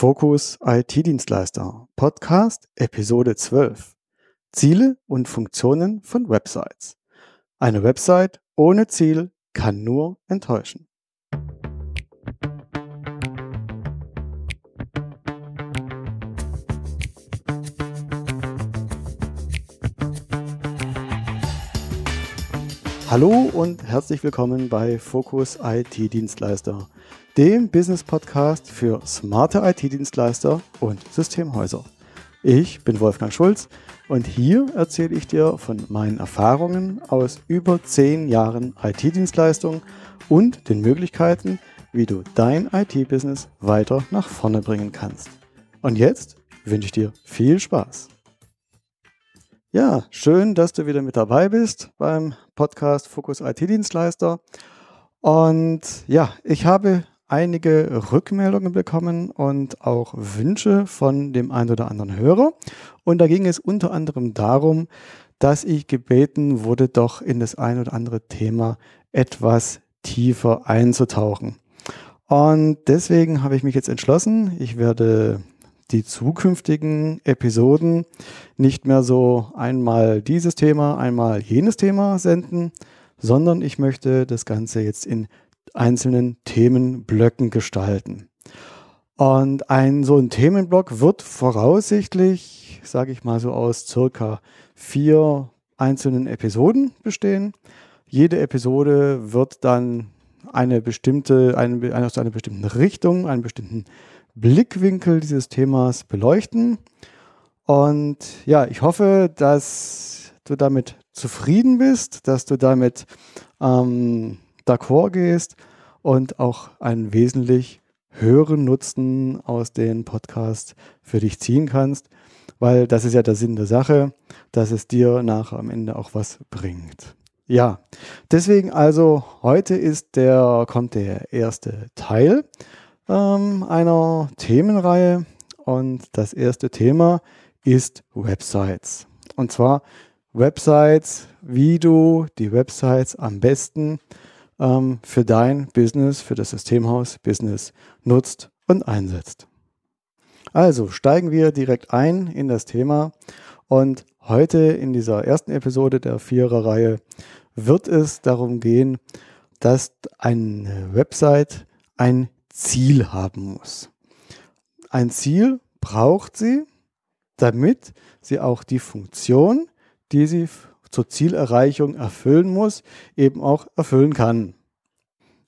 Fokus IT-Dienstleister Podcast Episode 12 Ziele und Funktionen von Websites. Eine Website ohne Ziel kann nur enttäuschen. Hallo und herzlich willkommen bei Fokus IT-Dienstleister, dem Business-Podcast für smarte IT-Dienstleister und Systemhäuser. Ich bin Wolfgang Schulz und hier erzähle ich dir von meinen Erfahrungen aus über zehn Jahren IT-Dienstleistung und den Möglichkeiten, wie du dein IT-Business weiter nach vorne bringen kannst. Und jetzt wünsche ich dir viel Spaß. Ja, schön, dass du wieder mit dabei bist beim Podcast Fokus IT-Dienstleister. Und ja, ich habe einige Rückmeldungen bekommen und auch Wünsche von dem einen oder anderen Hörer. Und da ging es unter anderem darum, dass ich gebeten wurde, doch in das ein oder andere Thema etwas tiefer einzutauchen. Und deswegen habe ich mich jetzt entschlossen, ich werde die zukünftigen Episoden nicht mehr so einmal dieses Thema, einmal jenes Thema senden, sondern ich möchte das Ganze jetzt in einzelnen Themenblöcken gestalten. Und ein so ein Themenblock wird voraussichtlich, sage ich mal so aus circa vier einzelnen Episoden bestehen. Jede Episode wird dann eine bestimmte, eine, aus einer bestimmten Richtung, einen bestimmten Blickwinkel dieses Themas beleuchten. Und ja, ich hoffe, dass du damit zufrieden bist, dass du damit ähm, d'accord gehst und auch einen wesentlich höheren Nutzen aus den Podcasts für dich ziehen kannst, weil das ist ja der Sinn der Sache, dass es dir nachher am Ende auch was bringt. Ja, deswegen also heute ist der, kommt der erste Teil ähm, einer Themenreihe und das erste Thema ist Websites. Und zwar Websites, wie du die Websites am besten ähm, für dein Business, für das Systemhaus Business nutzt und einsetzt. Also steigen wir direkt ein in das Thema und heute in dieser ersten Episode der Vierer-Reihe wird es darum gehen, dass eine Website ein Ziel haben muss. Ein Ziel braucht sie, damit sie auch die Funktion, die sie zur Zielerreichung erfüllen muss, eben auch erfüllen kann.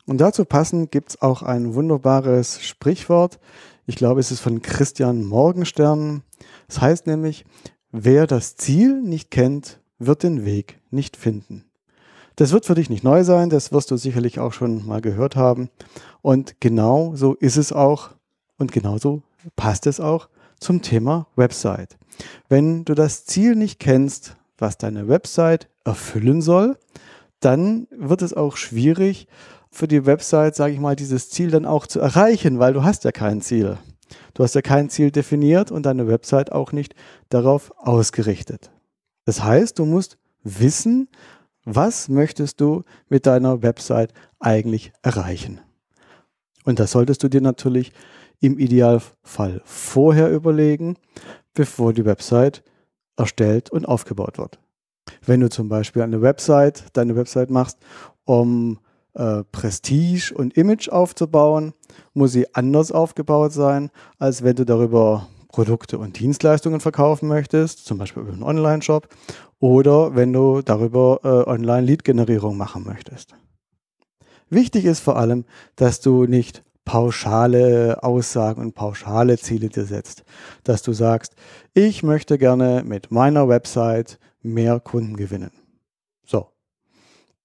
Und dazu passend gibt es auch ein wunderbares Sprichwort. Ich glaube, es ist von Christian Morgenstern. Es heißt nämlich, wer das Ziel nicht kennt, wird den Weg nicht finden. Das wird für dich nicht neu sein, das wirst du sicherlich auch schon mal gehört haben. Und genau so ist es auch und genauso passt es auch zum Thema Website. Wenn du das Ziel nicht kennst, was deine Website erfüllen soll, dann wird es auch schwierig für die Website, sage ich mal, dieses Ziel dann auch zu erreichen, weil du hast ja kein Ziel. Du hast ja kein Ziel definiert und deine Website auch nicht darauf ausgerichtet. Das heißt, du musst wissen, was möchtest du mit deiner Website eigentlich erreichen? Und das solltest du dir natürlich im Idealfall vorher überlegen, bevor die Website erstellt und aufgebaut wird. Wenn du zum Beispiel eine Website, deine Website machst, um äh, Prestige und Image aufzubauen, muss sie anders aufgebaut sein, als wenn du darüber Produkte und Dienstleistungen verkaufen möchtest, zum Beispiel über einen Online-Shop, oder wenn du darüber äh, Online-Lead-Generierung machen möchtest. Wichtig ist vor allem, dass du nicht pauschale Aussagen und pauschale Ziele dir setzt. Dass du sagst, ich möchte gerne mit meiner Website mehr Kunden gewinnen. So.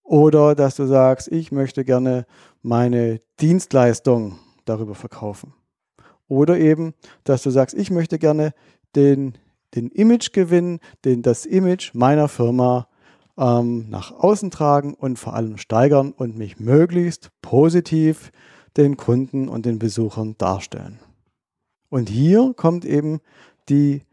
Oder dass du sagst, ich möchte gerne meine Dienstleistung darüber verkaufen. Oder eben, dass du sagst, ich möchte gerne den, den Image gewinnen, den, das Image meiner Firma ähm, nach außen tragen und vor allem steigern und mich möglichst positiv den Kunden und den Besuchern darstellen. Und hier kommt eben die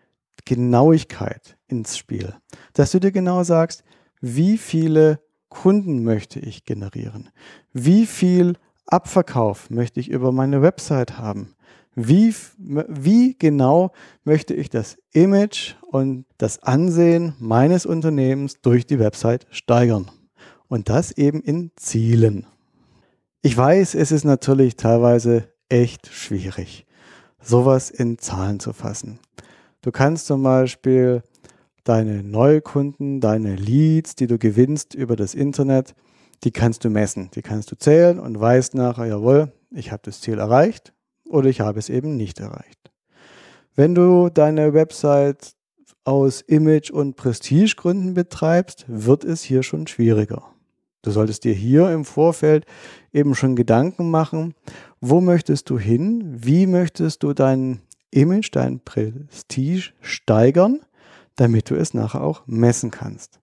Genauigkeit ins Spiel, dass du dir genau sagst, wie viele Kunden möchte ich generieren, wie viel Abverkauf möchte ich über meine Website haben, Wie, wie genau möchte ich das Image und das Ansehen meines Unternehmens durch die Website steigern? Und das eben in Zielen. Ich weiß, es ist natürlich teilweise echt schwierig, sowas in Zahlen zu fassen. Du kannst zum Beispiel deine Neukunden, deine Leads, die du gewinnst über das Internet, die kannst du messen, die kannst du zählen und weißt nachher, jawohl, ich habe das Ziel erreicht oder ich habe es eben nicht erreicht. Wenn du deine Website aus Image- und Prestigegründen betreibst, wird es hier schon schwieriger. Du solltest dir hier im Vorfeld eben schon Gedanken machen, wo möchtest du hin, wie möchtest du dein Image, dein Prestige steigern, damit du es nachher auch messen kannst.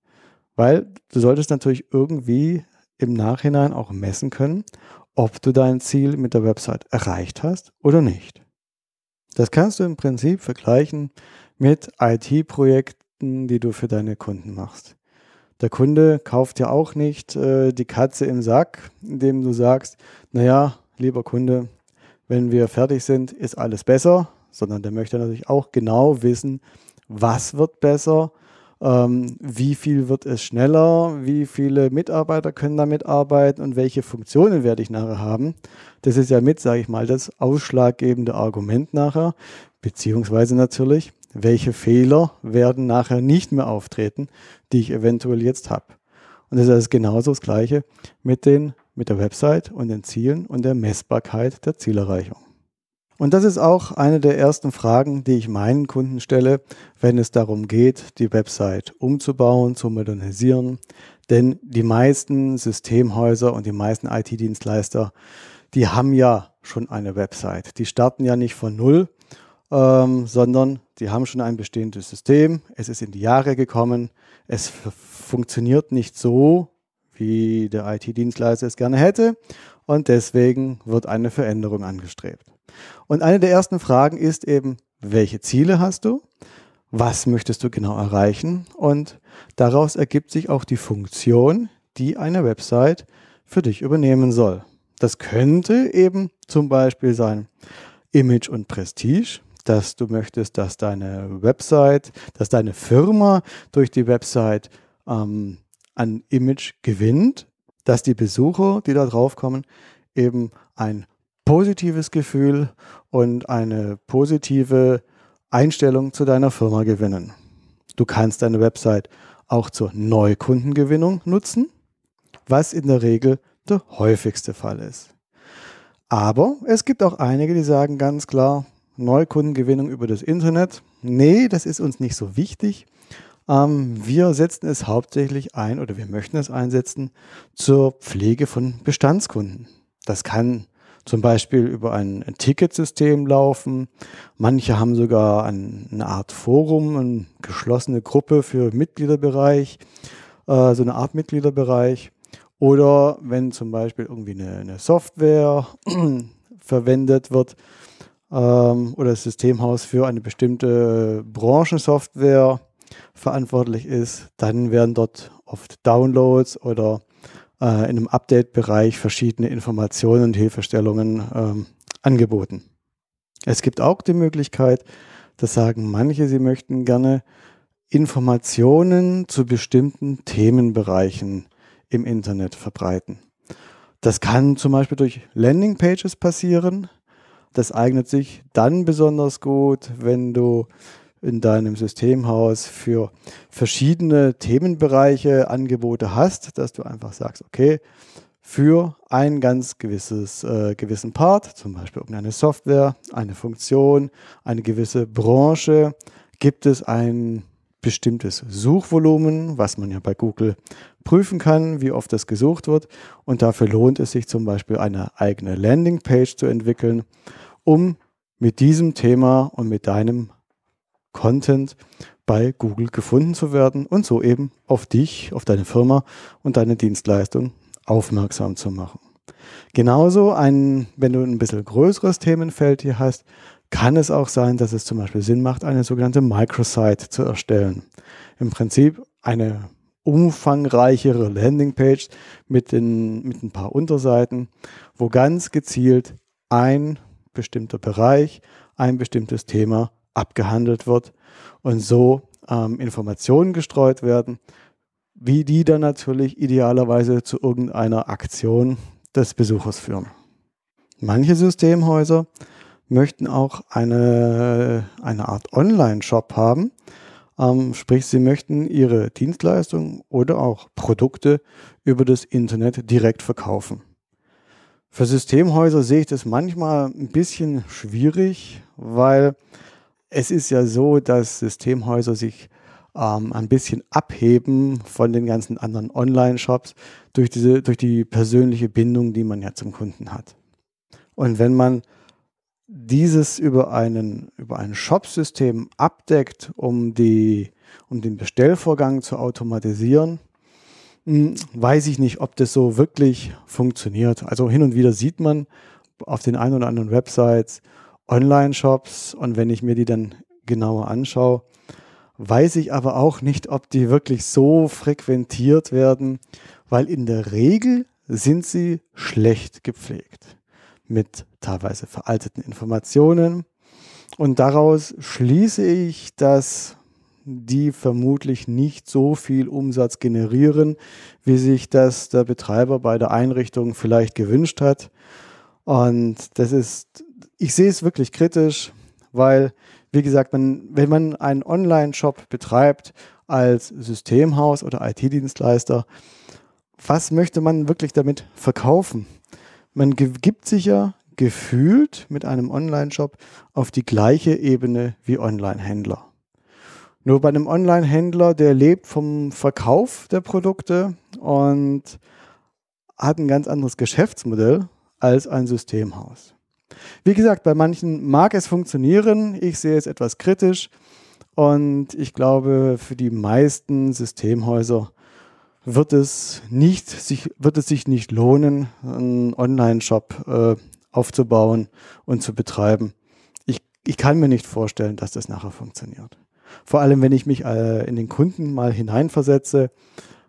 Weil du solltest natürlich irgendwie im Nachhinein auch messen können, ob du dein Ziel mit der Website erreicht hast oder nicht. Das kannst du im Prinzip vergleichen mit IT-Projekten, die du für deine Kunden machst. Der Kunde kauft ja auch nicht äh, die Katze im Sack, indem du sagst, naja, lieber Kunde, wenn wir fertig sind, ist alles besser, sondern der möchte natürlich auch genau wissen, was wird besser, ähm, wie viel wird es schneller, wie viele Mitarbeiter können damit arbeiten und welche Funktionen werde ich nachher haben. Das ist ja mit, sage ich mal, das ausschlaggebende Argument nachher, beziehungsweise natürlich, welche Fehler werden nachher nicht mehr auftreten, die ich eventuell jetzt habe. Und das ist genauso das Gleiche mit, den, mit der Website und den Zielen und der Messbarkeit der Zielerreichung. Und das ist auch eine der ersten Fragen, die ich meinen Kunden stelle, wenn es darum geht, die Website umzubauen, zu modernisieren. Denn die meisten Systemhäuser und die meisten IT-Dienstleister, die haben ja schon eine Website. Die starten ja nicht von Null, ähm, sondern die haben schon ein bestehendes System. Es ist in die Jahre gekommen. Es funktioniert nicht so, wie der IT-Dienstleister es gerne hätte. Und deswegen wird eine Veränderung angestrebt. Und eine der ersten Fragen ist eben, welche Ziele hast du? Was möchtest du genau erreichen? Und daraus ergibt sich auch die Funktion, die eine Website für dich übernehmen soll. Das könnte eben zum Beispiel sein Image und Prestige, dass du möchtest, dass deine Website, dass deine Firma durch die Website ähm, an Image gewinnt, dass die Besucher, die da drauf kommen, eben ein positives Gefühl und eine positive Einstellung zu deiner Firma gewinnen. Du kannst deine Website auch zur Neukundengewinnung nutzen, was in der Regel der häufigste Fall ist. Aber es gibt auch einige, die sagen ganz klar, Neukundengewinnung über das Internet, nee, das ist uns nicht so wichtig. Ähm, wir setzen es hauptsächlich ein oder wir möchten es einsetzen zur Pflege von Bestandskunden. Das kann zum Beispiel über ein, Ticketsystem laufen. Manche haben sogar ein, eine Art Forum, eine geschlossene Gruppe für Mitgliederbereich, äh, so eine Art Mitgliederbereich. Oder wenn zum Beispiel irgendwie eine, eine Software verwendet wird ähm, oder das Systemhaus für eine bestimmte Branchensoftware verantwortlich ist, dann werden dort oft Downloads oder äh, in einem Update-Bereich verschiedene Informationen und Hilfestellungen ähm, angeboten. Es gibt auch die Möglichkeit, das sagen manche, sie möchten gerne Informationen zu bestimmten Themenbereichen im Internet verbreiten. Das kann zum Beispiel durch Landingpages passieren. Das eignet sich dann besonders gut, wenn du in deinem Systemhaus für verschiedene Themenbereiche Angebote hast, dass du einfach sagst, okay, für ein ganz gewisses äh, gewissen Part, zum Beispiel irgendeine Software, eine Funktion, eine gewisse Branche, gibt es ein bestimmtes Suchvolumen, was man ja bei Google prüfen kann, wie oft das gesucht wird. Und dafür lohnt es sich zum Beispiel eine eigene Landingpage zu entwickeln, um mit diesem Thema und mit deinem Content bei Google gefunden zu werden und so eben auf dich, auf deine Firma und deine Dienstleistung aufmerksam zu machen. Genauso, ein, wenn du ein bisschen größeres Themenfeld hier hast, kann es auch sein, dass es zum Beispiel Sinn macht, eine sogenannte Microsite zu erstellen. Im Prinzip eine umfangreichere Landingpage mit, den, mit ein paar Unterseiten, wo ganz gezielt ein bestimmter Bereich, ein bestimmtes Thema abgehandelt wird und so ähm, Informationen gestreut werden, wie die dann natürlich idealerweise zu irgendeiner Aktion des Besuchers führen. Manche Systemhäuser möchten auch eine, eine Art Online-Shop haben, ähm, sprich sie möchten ihre Dienstleistungen oder auch Produkte über das Internet direkt verkaufen. Für Systemhäuser sehe ich das manchmal ein bisschen schwierig, weil es ist ja so, dass Systemhäuser sich ähm, ein bisschen abheben von den ganzen anderen Online-Shops durch, durch die persönliche Bindung, die man ja zum Kunden hat. Und wenn man dieses über einen, über ein Shop-System abdeckt, um, die, um den Bestellvorgang zu automatisieren, hm, weiß ich nicht, ob das so wirklich funktioniert. Also hin und wieder sieht man auf den ein oder anderen Websites Online-Shops und wenn ich mir die dann genauer anschaue, weiß ich aber auch nicht, ob die wirklich so frequentiert werden, weil in der Regel sind sie schlecht gepflegt mit teilweise veralteten Informationen und daraus schließe ich, dass die vermutlich nicht so viel Umsatz generieren, wie sich das der Betreiber bei der Einrichtung vielleicht gewünscht hat. Und das ist, ich sehe es wirklich kritisch, weil, wie gesagt, man, wenn man einen Online-Shop betreibt als Systemhaus oder IT-Dienstleister, was möchte man wirklich damit verkaufen? Man gibt sich ja gefühlt mit einem Online-Shop auf die gleiche Ebene wie Online-Händler. Nur bei einem Online-Händler, der lebt vom Verkauf der Produkte und hat ein ganz anderes Geschäftsmodell als ein Systemhaus. Wie gesagt, bei manchen mag es funktionieren. Ich sehe es etwas kritisch. Und ich glaube, für die meisten Systemhäuser wird es, nicht, sich, wird es sich nicht lohnen, einen Online-Shop äh, aufzubauen und zu betreiben. Ich, ich kann mir nicht vorstellen, dass das nachher funktioniert. Vor allem, wenn ich mich äh, in den Kunden mal hineinversetze,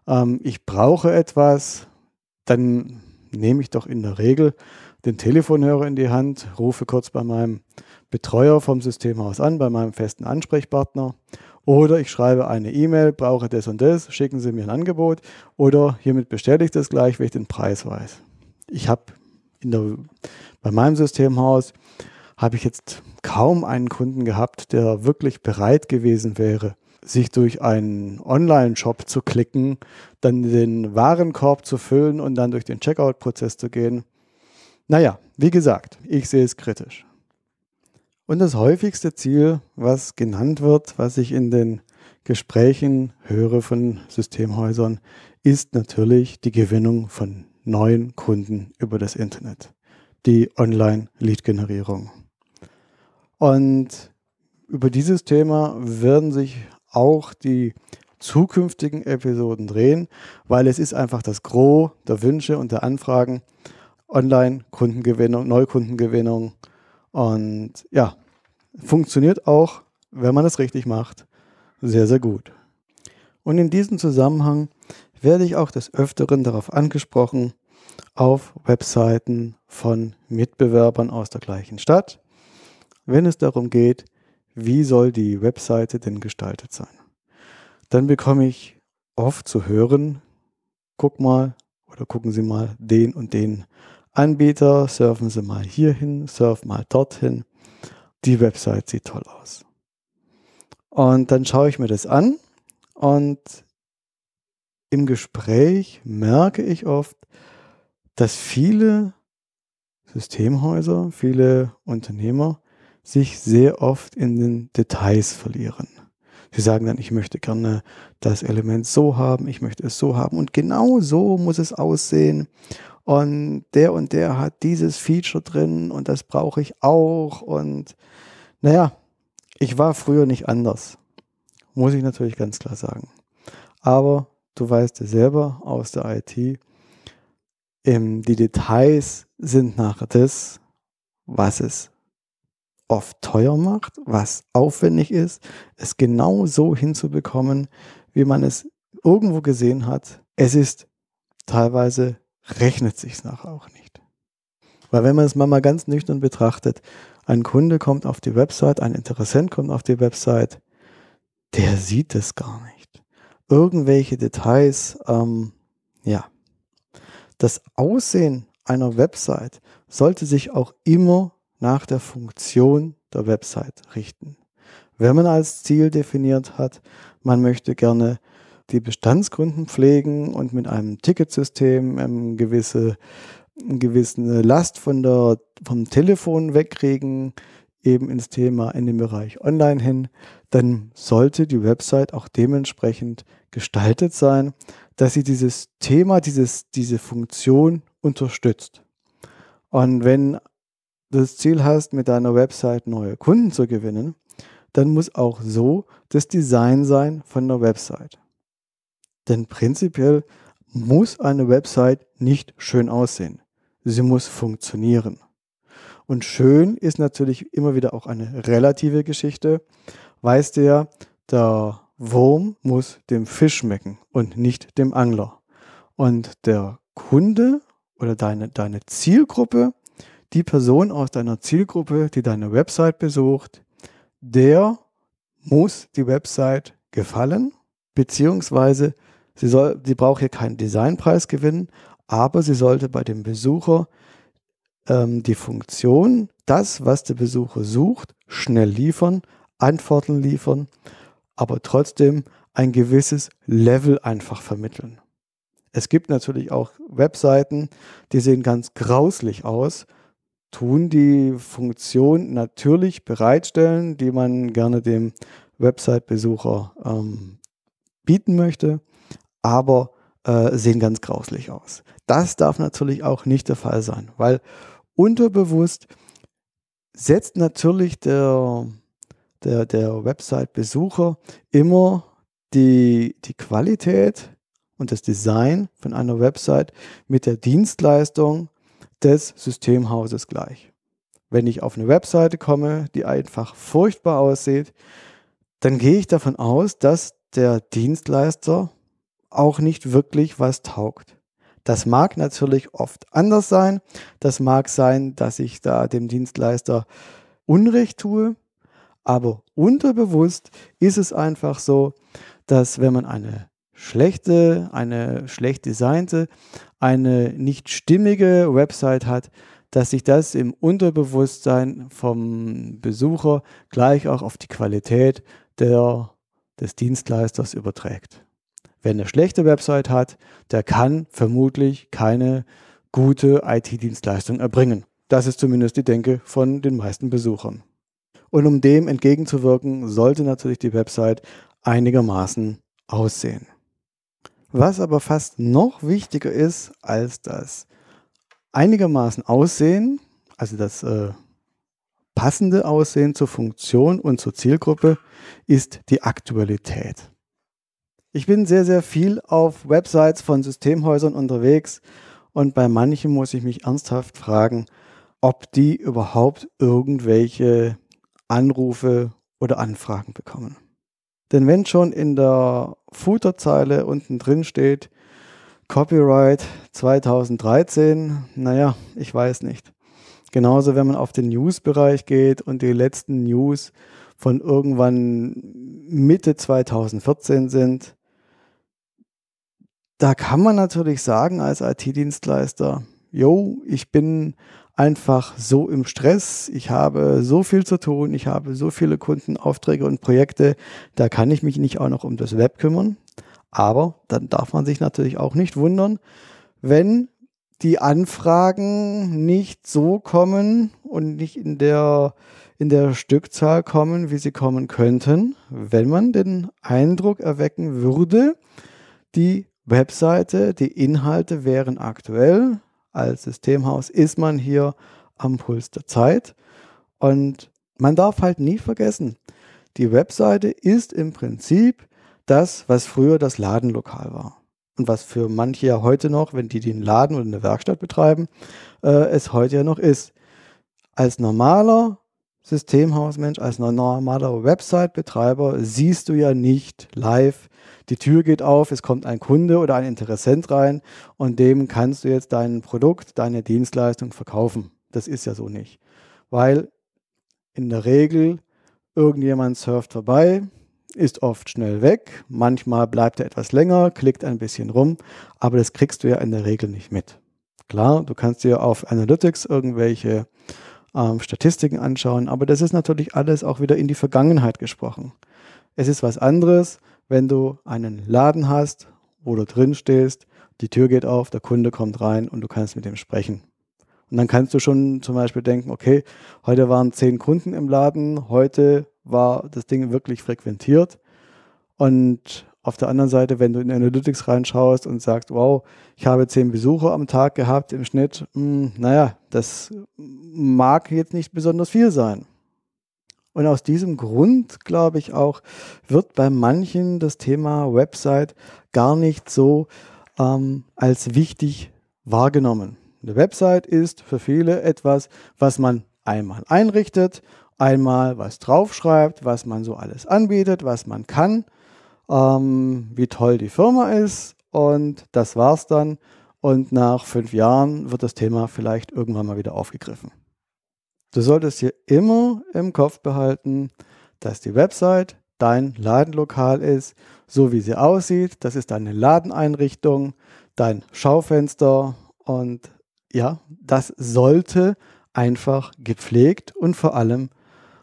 ähm, ich brauche etwas, dann nehme ich doch in der Regel den Telefonhörer in die Hand, rufe kurz bei meinem Betreuer vom Systemhaus an, bei meinem festen Ansprechpartner. Oder ich schreibe eine E-Mail, brauche das und das, schicken Sie mir ein Angebot. Oder hiermit bestelle ich das gleich, wenn ich den Preis weiß. Ich habe bei meinem Systemhaus habe ich jetzt kaum einen Kunden gehabt, der wirklich bereit gewesen wäre, sich durch einen Online-Shop zu klicken, dann den Warenkorb zu füllen und dann durch den Checkout-Prozess zu gehen. Naja, wie gesagt, ich sehe es kritisch. Und das häufigste Ziel, was genannt wird, was ich in den Gesprächen höre von Systemhäusern, ist natürlich die Gewinnung von neuen Kunden über das Internet, die Online-Lead-Generierung. Und über dieses Thema werden sich auch die zukünftigen Episoden drehen, weil es ist einfach das Gros der Wünsche und der Anfragen. Online-Kundengewinnung, Neukundengewinnung und ja, funktioniert auch, wenn man es richtig macht, sehr, sehr gut. Und in diesem Zusammenhang werde ich auch des Öfteren darauf angesprochen, auf Webseiten von Mitbewerbern aus der gleichen Stadt, wenn es darum geht, wie soll die Webseite denn gestaltet sein. Dann bekomme ich oft zu hören, guck mal oder gucken Sie mal den und den Anbieter, surfen Sie mal hierhin, surfen mal dorthin. Die Website sieht toll aus. Und dann schaue ich mir das an und im Gespräch merke ich oft, dass viele Systemhäuser, viele Unternehmer sich sehr oft in den Details verlieren. Sie sagen dann, ich möchte gerne das Element so haben, ich möchte es so haben und genau so muss es aussehen. Und der und der hat dieses Feature drin und das brauche ich auch. Und naja, ich war früher nicht anders. Muss ich natürlich ganz klar sagen. Aber du weißt ja selber aus der IT, ähm, die Details sind nachher das, was es oft teuer macht, was aufwendig ist, es genau so hinzubekommen, wie man es irgendwo gesehen hat. Es ist teilweise rechnet sich nachher auch nicht. Weil wenn man es mal ganz nüchtern betrachtet, ein Kunde kommt auf die Website, ein Interessent kommt auf die Website, der sieht es gar nicht. Irgendwelche Details, ähm, ja. Das Aussehen einer Website sollte sich auch immer nach der Funktion der Website richten. Wenn man als Ziel definiert hat, man möchte gerne die Bestandskunden pflegen und mit einem Ticketsystem eine gewisse, eine gewisse Last von der, vom Telefon wegkriegen, eben ins Thema in den Bereich Online hin, dann sollte die Website auch dementsprechend gestaltet sein, dass sie dieses Thema, dieses, diese Funktion unterstützt. Und wenn du das Ziel hast, mit deiner Website neue Kunden zu gewinnen, dann muss auch so das Design sein von der Website. Denn prinzipiell muss eine Website nicht schön aussehen. Sie muss funktionieren. Und schön ist natürlich immer wieder auch eine relative Geschichte. Weißt du ja, der Wurm muss dem Fisch schmecken und nicht dem Angler. Und der Kunde oder deine, deine Zielgruppe, die Person aus deiner Zielgruppe, die deine Website besucht, der muss die Website gefallen, beziehungsweise sie, soll, sie braucht hier keinen Designpreis gewinnen, aber sie sollte bei dem Besucher ähm, die Funktion, das, was der Besucher sucht, schnell liefern, Antworten liefern, aber trotzdem ein gewisses Level einfach vermitteln. Es gibt natürlich auch Webseiten, die sehen ganz grauslich aus, tun die Funktion natürlich bereitstellen, die man gerne dem Website-Besucher ähm, bieten möchte, aber äh, sehen ganz grauslich aus. Das darf natürlich auch nicht der Fall sein, weil unterbewusst setzt natürlich der, der, der Website-Besucher immer die, die Qualität und das Design von einer Website mit der Dienstleistung des Systemhauses gleich. Wenn ich auf eine Webseite komme, die einfach furchtbar aussieht, dann gehe ich davon aus, dass der Dienstleister auch nicht wirklich was taugt. Das mag natürlich oft anders sein. Das mag sein, dass ich da dem Dienstleister Unrecht tue. Aber unterbewusst ist es einfach so, dass wenn man eine schlechte, eine schlecht designte, eine nicht stimmige Website hat, dass sich das im Unterbewusstsein vom Besucher gleich auch auf die Qualität der, des Dienstleisters überträgt. Wer eine schlechte Website hat, der kann vermutlich keine gute IT-Dienstleistung erbringen. Das ist zumindest die Denke von den meisten Besuchern. Und um dem entgegenzuwirken, sollte natürlich die Website einigermaßen aussehen. Was aber fast noch wichtiger ist als das einigermaßen Aussehen, also das äh, passende Aussehen zur Funktion und zur Zielgruppe, ist die Aktualität. Ich bin sehr, sehr viel auf Websites von Systemhäusern unterwegs und bei manchen muss ich mich ernsthaft fragen, ob die überhaupt irgendwelche Anrufe oder Anfragen bekommen. Denn wenn schon in der Footerzeile unten drin steht, Copyright 2013, naja, ich weiß nicht. Genauso, wenn man auf den News-Bereich geht und die letzten News von irgendwann Mitte 2014 sind, da kann man natürlich sagen als IT-Dienstleister, yo, ich bin einfach so im Stress, ich habe so viel zu tun, ich habe so viele Kundenaufträge und Projekte, da kann ich mich nicht auch noch um das Web kümmern. Aber dann darf man sich natürlich auch nicht wundern, wenn die Anfragen nicht so kommen und nicht in der, in der Stückzahl kommen, wie sie kommen könnten, wenn man den Eindruck erwecken würde, die Webseite, die Inhalte wären aktuell, als Systemhaus ist man hier am Puls der Zeit. Und man darf halt nie vergessen, die Webseite ist im Prinzip das, was früher das Ladenlokal war. Und was für manche ja heute noch, wenn die den Laden oder eine Werkstatt betreiben, äh, es heute ja noch ist. Als normaler Systemhausmensch, als normaler Website-Betreiber siehst du ja nicht live, die Tür geht auf, es kommt ein Kunde oder ein Interessent rein und dem kannst du jetzt dein Produkt, deine Dienstleistung verkaufen. Das ist ja so nicht. Weil in der Regel irgendjemand surft vorbei, ist oft schnell weg, manchmal bleibt er etwas länger, klickt ein bisschen rum, aber das kriegst du ja in der Regel nicht mit. Klar, du kannst dir auf Analytics irgendwelche ähm, Statistiken anschauen, aber das ist natürlich alles auch wieder in die Vergangenheit gesprochen. Es ist was anderes, wenn du einen Laden hast, wo du drin stehst, die Tür geht auf, der Kunde kommt rein und du kannst mit ihm sprechen. Und dann kannst du schon zum Beispiel denken, okay, heute waren zehn Kunden im Laden, heute war das Ding wirklich frequentiert. Und auf der anderen Seite, wenn du in Analytics reinschaust und sagst, wow, ich habe zehn Besucher am Tag gehabt im Schnitt, mh, hm, naja, das mag jetzt nicht besonders viel sein. Und aus diesem Grund, glaube ich auch, wird bei manchen das Thema Website gar nicht so ähm, als wichtig wahrgenommen. Eine Website ist für viele etwas, was man einmal einrichtet, einmal was draufschreibt, was man so alles anbietet, was man kann, ähm, wie toll die Firma ist und das war's dann. Und nach fünf Jahren wird das Thema vielleicht irgendwann mal wieder aufgegriffen. Du solltest hier immer im Kopf behalten, dass die Website dein Ladenlokal ist, so wie sie aussieht. Das ist deine Ladeneinrichtung, dein Schaufenster und ja, das sollte einfach gepflegt und vor allem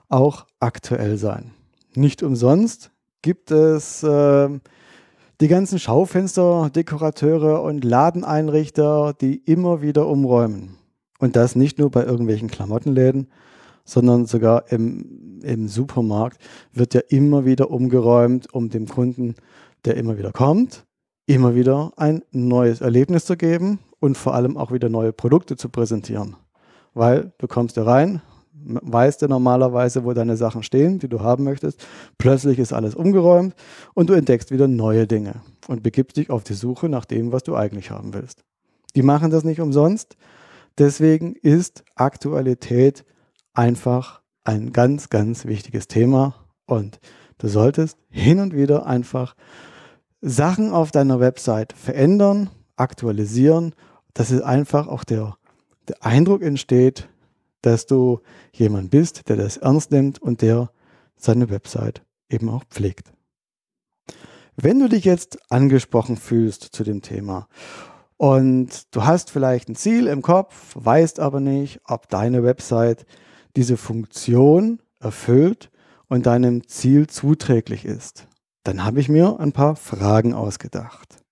auch aktuell sein. Nicht umsonst gibt es äh, die ganzen Schaufenster, Dekorateure und Ladeneinrichter, die immer wieder umräumen. Und das nicht nur bei irgendwelchen Klamottenläden, sondern sogar im, im Supermarkt wird ja immer wieder umgeräumt, um dem Kunden, der immer wieder kommt, immer wieder ein neues Erlebnis zu geben und vor allem auch wieder neue Produkte zu präsentieren. Weil du kommst da rein, weißt du normalerweise, wo deine Sachen stehen, die du haben möchtest. Plötzlich ist alles umgeräumt und du entdeckst wieder neue Dinge und begibst dich auf die Suche nach dem, was du eigentlich haben willst. Die machen das nicht umsonst. Deswegen ist Aktualität einfach ein ganz, ganz wichtiges Thema und du solltest hin und wieder einfach Sachen auf deiner Website verändern, aktualisieren dass es einfach auch der, der Eindruck entsteht, dass du jemand bist, der das ernst nimmt und der seine Website eben auch pflegt. Wenn du dich jetzt angesprochen fühlst zu dem Thema und du hast vielleicht ein Ziel im Kopf, weißt aber nicht, ob deine Website diese Funktion erfüllt und deinem Ziel zuträglich ist, dann habe ich mir ein paar Fragen ausgedacht.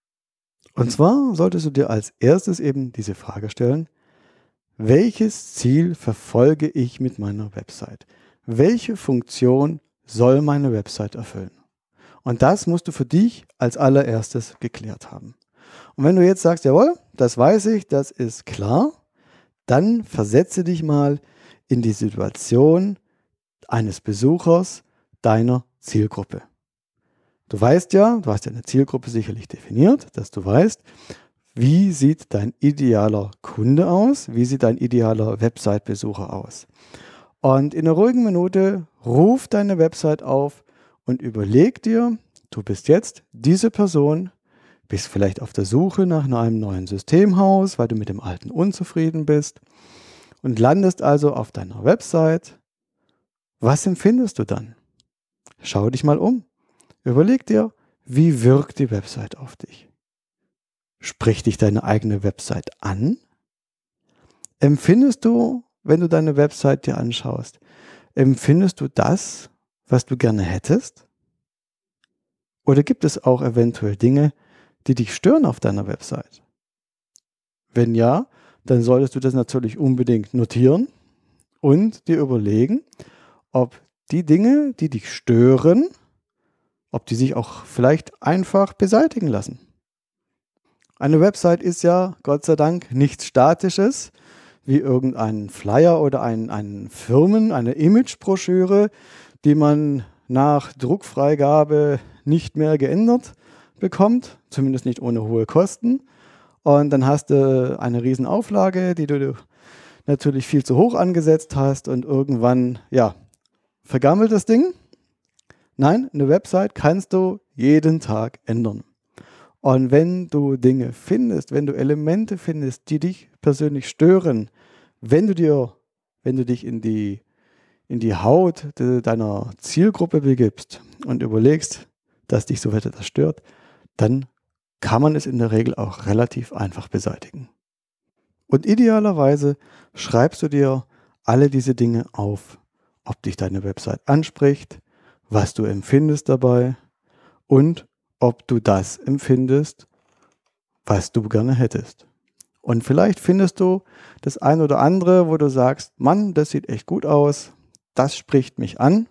Und zwar solltest du dir als erstes eben diese Frage stellen, welches Ziel verfolge ich mit meiner Website? Welche Funktion soll meine Website erfüllen? Und das musst du für dich als allererstes geklärt haben. Und wenn du jetzt sagst, jawohl, das weiß ich, das ist klar, dann versetze dich mal in die Situation eines Besuchers deiner Zielgruppe. Du weißt ja, du hast ja eine Zielgruppe sicherlich definiert, dass du weißt, wie sieht dein idealer Kunde aus, wie sieht dein idealer Website-Besucher aus. Und in einer ruhigen Minute ruf deine Website auf und überleg dir, du bist jetzt diese Person, bist vielleicht auf der Suche nach einem neuen Systemhaus, weil du mit dem alten unzufrieden bist und landest also auf deiner Website. Was empfindest du dann? Schau dich mal um. Überleg dir, wie wirkt die Website auf dich? Spricht dich deine eigene Website an? Empfindest du, wenn du deine Website dir anschaust, empfindest du das, was du gerne hättest? Oder gibt es auch eventuell Dinge, die dich stören auf deiner Website? Wenn ja, dann solltest du das natürlich unbedingt notieren und dir überlegen, ob die Dinge, die dich stören, ob die sich auch vielleicht einfach beseitigen lassen. Eine Website ist ja, Gott sei Dank, nichts Statisches, wie irgendein Flyer oder ein, ein Firmen, eine Imagebroschüre, die man nach Druckfreigabe nicht mehr geändert bekommt, zumindest nicht ohne hohe Kosten. Und dann hast du eine Riesenauflage, die du natürlich viel zu hoch angesetzt hast und irgendwann, ja, vergammelt das Ding Nein, eine Website kannst du jeden Tag ändern. Und wenn du Dinge findest, wenn du Elemente findest, die dich persönlich stören, wenn du dir, wenn du dich in die, in die Haut de, deiner Zielgruppe begibst und überlegst, dass dich so etwas stört, dann kann man es in der Regel auch relativ einfach beseitigen. Und idealerweise schreibst du dir alle diese Dinge auf, ob dich deine Website anspricht, was du empfindest dabei und ob du das empfindest, was du gerne hättest. Und vielleicht findest du das ein oder andere, wo du sagst, Mann, das sieht echt gut aus, das spricht mich an.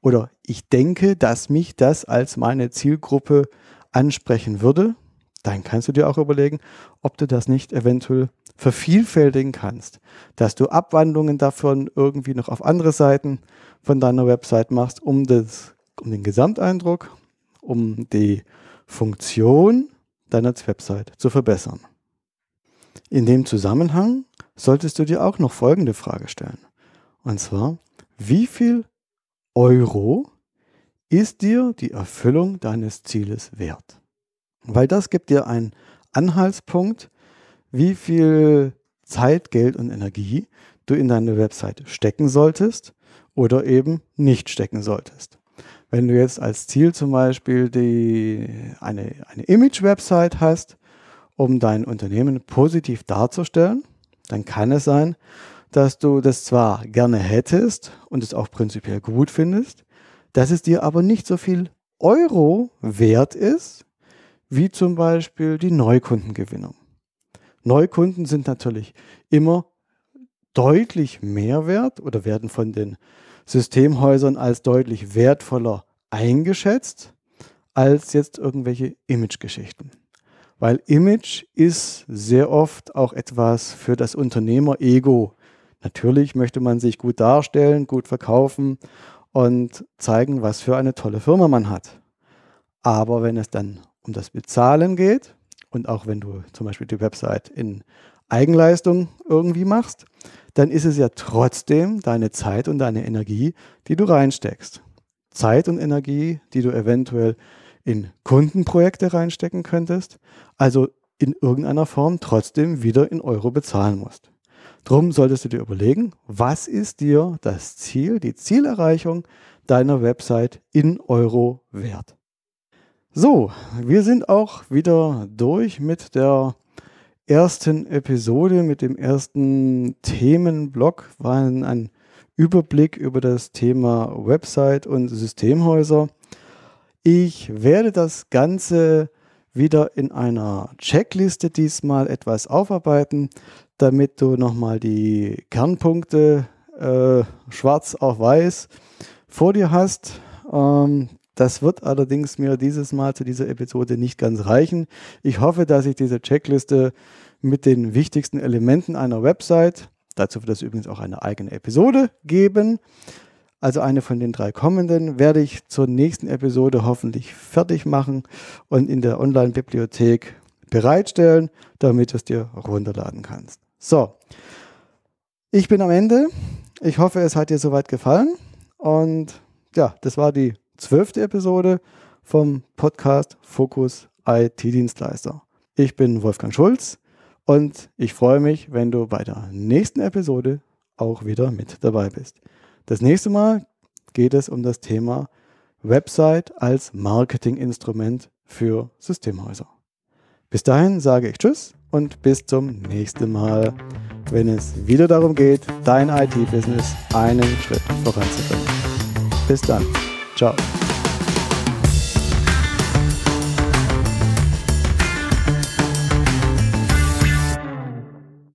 Oder ich denke, dass mich das als meine Zielgruppe ansprechen würde. Dann kannst du dir auch überlegen, ob du das nicht eventuell vervielfältigen kannst, dass du Abwandlungen davon irgendwie noch auf andere Seiten von deiner Website machst, um, das, um den Gesamteindruck, um die Funktion deiner Website zu verbessern. In dem Zusammenhang solltest du dir auch noch folgende Frage stellen. Und zwar, wie viel Euro ist dir die Erfüllung deines Zieles wert? Weil das gibt dir einen Anhaltspunkt, wie viel Zeit, Geld und Energie du in deine Website stecken solltest oder eben nicht stecken solltest. Wenn du jetzt als Ziel zum Beispiel die, eine, eine Image-Website hast, um dein Unternehmen positiv darzustellen, dann kann es sein, dass du das zwar gerne hättest und es auch prinzipiell gut findest, dass es dir aber nicht so viel Euro wert ist, wie zum Beispiel die Neukundengewinnung. Neukunden sind natürlich immer deutlich mehr wert oder werden von den Systemhäusern als deutlich wertvoller eingeschätzt als jetzt irgendwelche Image-Geschichten. Weil Image ist sehr oft auch etwas für das Unternehmer-Ego. Natürlich möchte man sich gut darstellen, gut verkaufen und zeigen, was für eine tolle Firma man hat. Aber wenn es dann um das Bezahlen geht, und auch wenn du zum Beispiel die Website in Eigenleistung irgendwie machst, dann ist es ja trotzdem deine Zeit und deine Energie, die du reinsteckst. Zeit und Energie, die du eventuell in Kundenprojekte reinstecken könntest, also in irgendeiner Form trotzdem wieder in Euro bezahlen musst. Drum solltest du dir überlegen, was ist dir das Ziel, die Zielerreichung deiner Website in Euro wert? So, wir sind auch wieder durch mit der ersten Episode, mit dem ersten Themenblock. War ein Überblick über das Thema Website und Systemhäuser. Ich werde das Ganze wieder in einer Checkliste diesmal etwas aufarbeiten, damit du nochmal die Kernpunkte äh, schwarz auf weiß vor dir hast. Ähm, das wird allerdings mir dieses Mal zu dieser Episode nicht ganz reichen. Ich hoffe, dass ich diese Checkliste mit den wichtigsten Elementen einer Website, dazu wird es übrigens auch eine eigene Episode geben, also eine von den drei kommenden, werde ich zur nächsten Episode hoffentlich fertig machen und in der Online-Bibliothek bereitstellen, damit du es dir runterladen kannst. So, ich bin am Ende. Ich hoffe, es hat dir soweit gefallen. Und ja, das war die zwölfte Episode vom Podcast Fokus IT-Dienstleister. Ich bin Wolfgang Schulz und ich freue mich, wenn du bei der nächsten Episode auch wieder mit dabei bist. Das nächste Mal geht es um das Thema Website als Marketinginstrument für Systemhäuser. Bis dahin sage ich Tschüss und bis zum nächsten Mal, wenn es wieder darum geht, dein IT-Business einen Schritt voranzubringen. Bis dann. Ciao.